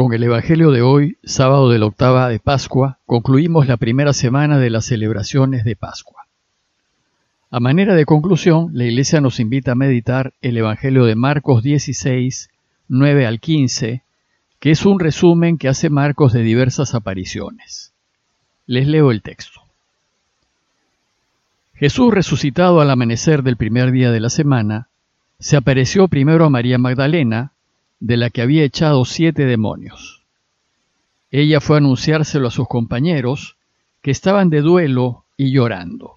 Con el Evangelio de hoy, sábado de la octava de Pascua, concluimos la primera semana de las celebraciones de Pascua. A manera de conclusión, la Iglesia nos invita a meditar el Evangelio de Marcos 16, 9 al 15, que es un resumen que hace Marcos de diversas apariciones. Les leo el texto. Jesús, resucitado al amanecer del primer día de la semana, se apareció primero a María Magdalena, de la que había echado siete demonios. Ella fue a anunciárselo a sus compañeros, que estaban de duelo y llorando.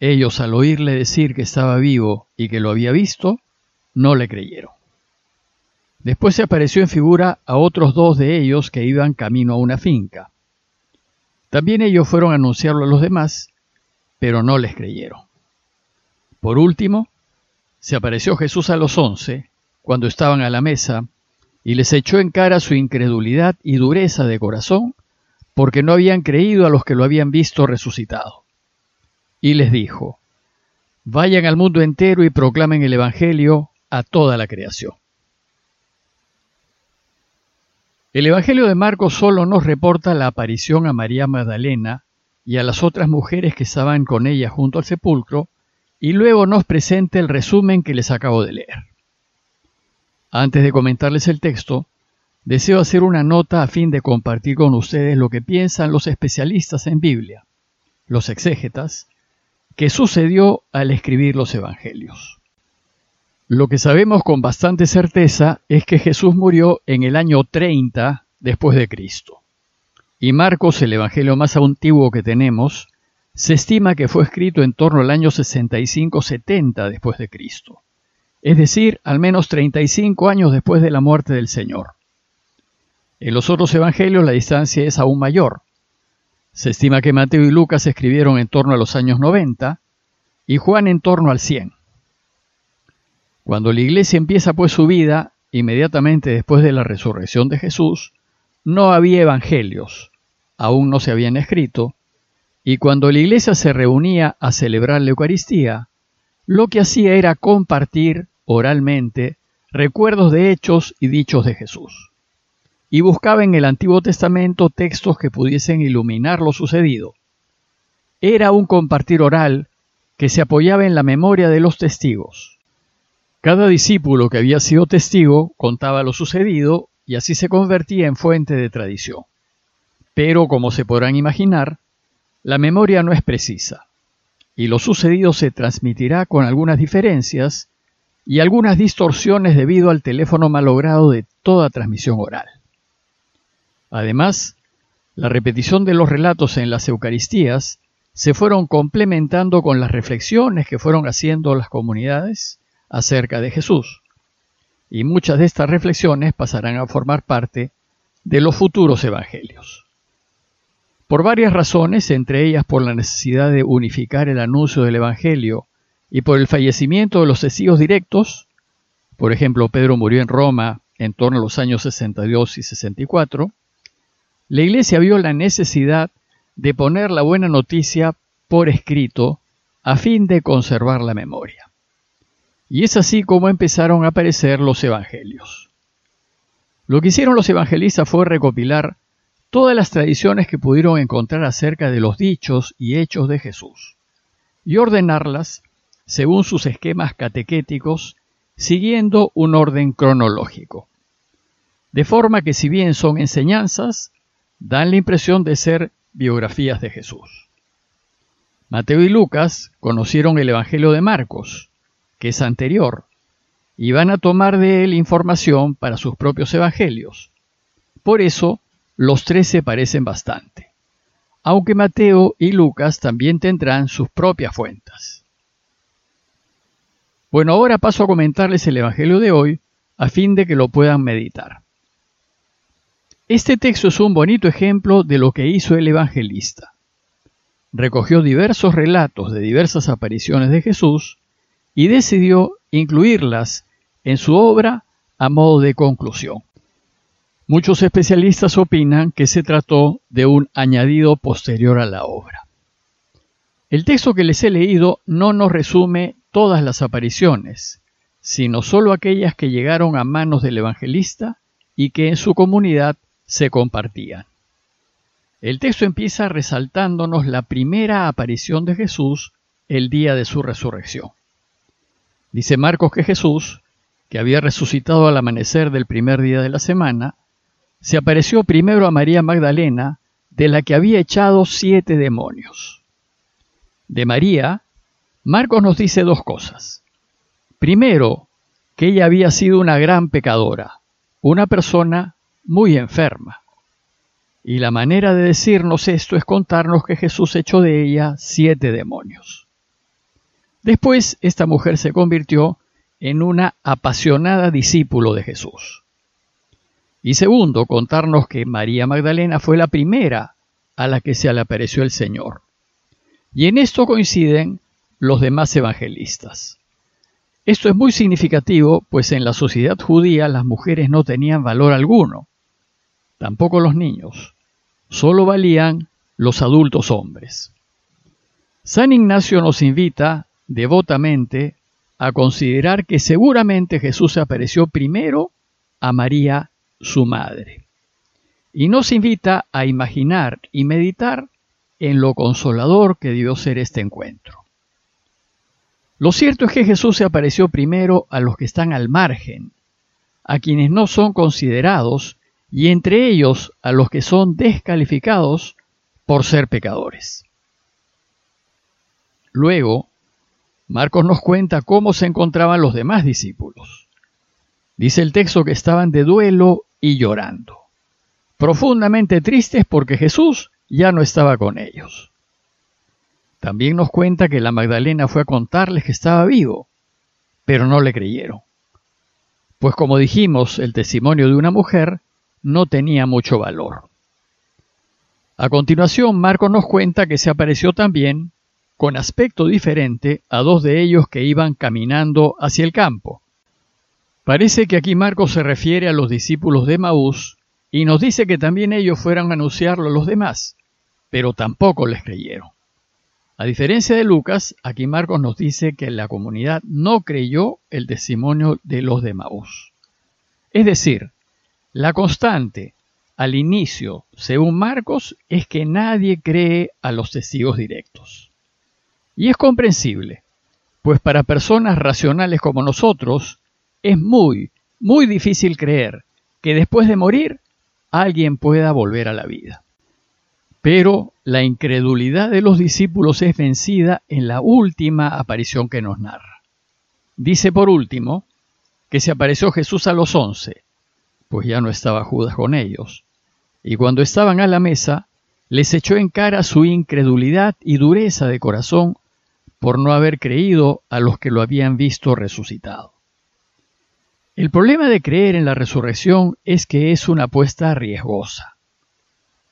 Ellos, al oírle decir que estaba vivo y que lo había visto, no le creyeron. Después se apareció en figura a otros dos de ellos que iban camino a una finca. También ellos fueron a anunciarlo a los demás, pero no les creyeron. Por último, se apareció Jesús a los once, cuando estaban a la mesa, y les echó en cara su incredulidad y dureza de corazón, porque no habían creído a los que lo habían visto resucitado. Y les dijo, Vayan al mundo entero y proclamen el Evangelio a toda la creación. El Evangelio de Marcos solo nos reporta la aparición a María Magdalena y a las otras mujeres que estaban con ella junto al sepulcro, y luego nos presenta el resumen que les acabo de leer. Antes de comentarles el texto, deseo hacer una nota a fin de compartir con ustedes lo que piensan los especialistas en Biblia, los exégetas, que sucedió al escribir los Evangelios. Lo que sabemos con bastante certeza es que Jesús murió en el año 30 después de Cristo. Y Marcos, el Evangelio más antiguo que tenemos, se estima que fue escrito en torno al año 65-70 después de Cristo es decir, al menos 35 años después de la muerte del Señor. En los otros evangelios la distancia es aún mayor. Se estima que Mateo y Lucas escribieron en torno a los años 90 y Juan en torno al 100. Cuando la iglesia empieza pues su vida, inmediatamente después de la resurrección de Jesús, no había evangelios, aún no se habían escrito, y cuando la iglesia se reunía a celebrar la Eucaristía, lo que hacía era compartir oralmente recuerdos de hechos y dichos de Jesús. Y buscaba en el Antiguo Testamento textos que pudiesen iluminar lo sucedido. Era un compartir oral que se apoyaba en la memoria de los testigos. Cada discípulo que había sido testigo contaba lo sucedido y así se convertía en fuente de tradición. Pero, como se podrán imaginar, la memoria no es precisa, y lo sucedido se transmitirá con algunas diferencias y algunas distorsiones debido al teléfono malogrado de toda transmisión oral. Además, la repetición de los relatos en las Eucaristías se fueron complementando con las reflexiones que fueron haciendo las comunidades acerca de Jesús, y muchas de estas reflexiones pasarán a formar parte de los futuros evangelios. Por varias razones, entre ellas por la necesidad de unificar el anuncio del Evangelio y por el fallecimiento de los testigos directos, por ejemplo, Pedro murió en Roma en torno a los años 62 y 64, la Iglesia vio la necesidad de poner la buena noticia por escrito a fin de conservar la memoria. Y es así como empezaron a aparecer los evangelios. Lo que hicieron los evangelistas fue recopilar todas las tradiciones que pudieron encontrar acerca de los dichos y hechos de Jesús y ordenarlas según sus esquemas catequéticos, siguiendo un orden cronológico. De forma que si bien son enseñanzas, dan la impresión de ser biografías de Jesús. Mateo y Lucas conocieron el Evangelio de Marcos, que es anterior, y van a tomar de él información para sus propios evangelios. Por eso, los tres se parecen bastante, aunque Mateo y Lucas también tendrán sus propias fuentes. Bueno, ahora paso a comentarles el Evangelio de hoy a fin de que lo puedan meditar. Este texto es un bonito ejemplo de lo que hizo el evangelista. Recogió diversos relatos de diversas apariciones de Jesús y decidió incluirlas en su obra a modo de conclusión. Muchos especialistas opinan que se trató de un añadido posterior a la obra. El texto que les he leído no nos resume todas las apariciones, sino solo aquellas que llegaron a manos del evangelista y que en su comunidad se compartían. El texto empieza resaltándonos la primera aparición de Jesús el día de su resurrección. Dice Marcos que Jesús, que había resucitado al amanecer del primer día de la semana, se apareció primero a María Magdalena, de la que había echado siete demonios. De María, Marcos nos dice dos cosas. Primero, que ella había sido una gran pecadora, una persona muy enferma. Y la manera de decirnos esto es contarnos que Jesús echó de ella siete demonios. Después, esta mujer se convirtió en una apasionada discípulo de Jesús. Y segundo, contarnos que María Magdalena fue la primera a la que se le apareció el Señor. Y en esto coinciden los demás evangelistas. Esto es muy significativo, pues en la sociedad judía las mujeres no tenían valor alguno, tampoco los niños, solo valían los adultos hombres. San Ignacio nos invita devotamente a considerar que seguramente Jesús apareció primero a María, su madre. Y nos invita a imaginar y meditar en lo consolador que debió ser este encuentro. Lo cierto es que Jesús se apareció primero a los que están al margen, a quienes no son considerados, y entre ellos a los que son descalificados por ser pecadores. Luego, Marcos nos cuenta cómo se encontraban los demás discípulos. Dice el texto que estaban de duelo y llorando, profundamente tristes porque Jesús ya no estaba con ellos. También nos cuenta que la Magdalena fue a contarles que estaba vivo, pero no le creyeron. Pues como dijimos, el testimonio de una mujer no tenía mucho valor. A continuación, Marcos nos cuenta que se apareció también con aspecto diferente a dos de ellos que iban caminando hacia el campo. Parece que aquí Marcos se refiere a los discípulos de Maús y nos dice que también ellos fueron a anunciarlo a los demás, pero tampoco les creyeron. A diferencia de Lucas, aquí Marcos nos dice que la comunidad no creyó el testimonio de los de. Es decir, la constante al inicio, según Marcos, es que nadie cree a los testigos directos. Y es comprensible, pues para personas racionales como nosotros es muy, muy difícil creer que después de morir alguien pueda volver a la vida. Pero la incredulidad de los discípulos es vencida en la última aparición que nos narra. Dice por último que se apareció Jesús a los once, pues ya no estaba Judas con ellos, y cuando estaban a la mesa, les echó en cara su incredulidad y dureza de corazón por no haber creído a los que lo habían visto resucitado. El problema de creer en la resurrección es que es una apuesta riesgosa.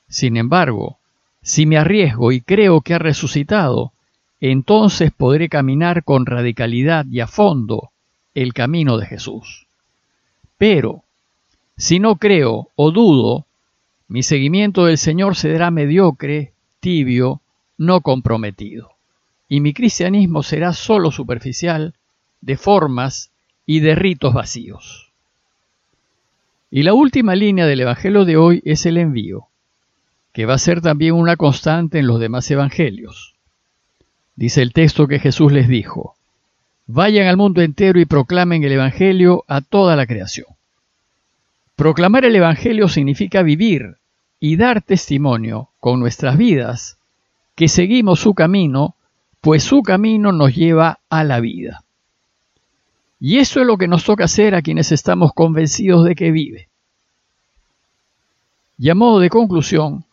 Sin embargo, si me arriesgo y creo que ha resucitado, entonces podré caminar con radicalidad y a fondo el camino de Jesús. Pero, si no creo o dudo, mi seguimiento del Señor será mediocre, tibio, no comprometido y mi cristianismo será sólo superficial, de formas y de ritos vacíos. Y la última línea del Evangelio de hoy es el envío, que va a ser también una constante en los demás Evangelios. Dice el texto que Jesús les dijo, Vayan al mundo entero y proclamen el Evangelio a toda la creación. Proclamar el Evangelio significa vivir y dar testimonio con nuestras vidas que seguimos su camino pues su camino nos lleva a la vida. Y eso es lo que nos toca hacer a quienes estamos convencidos de que vive. Y a modo de conclusión,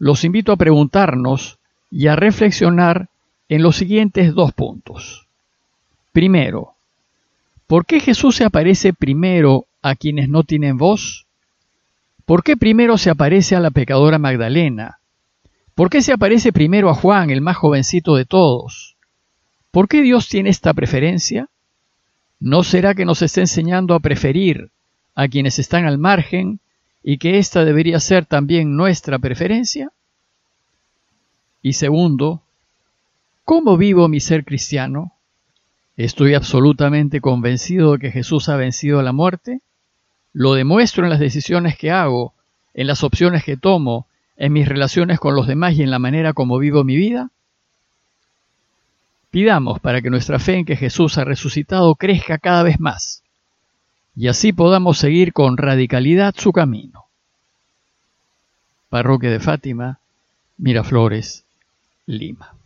los invito a preguntarnos y a reflexionar en los siguientes dos puntos. Primero, ¿por qué Jesús se aparece primero a quienes no tienen voz? ¿Por qué primero se aparece a la pecadora Magdalena ¿Por qué se aparece primero a Juan, el más jovencito de todos? ¿Por qué Dios tiene esta preferencia? ¿No será que nos está enseñando a preferir a quienes están al margen y que esta debería ser también nuestra preferencia? Y segundo, ¿cómo vivo mi ser cristiano? ¿Estoy absolutamente convencido de que Jesús ha vencido la muerte? ¿Lo demuestro en las decisiones que hago, en las opciones que tomo, en mis relaciones con los demás y en la manera como vivo mi vida? Pidamos para que nuestra fe en que Jesús ha resucitado crezca cada vez más y así podamos seguir con radicalidad su camino. Parroquia de Fátima, Miraflores, Lima.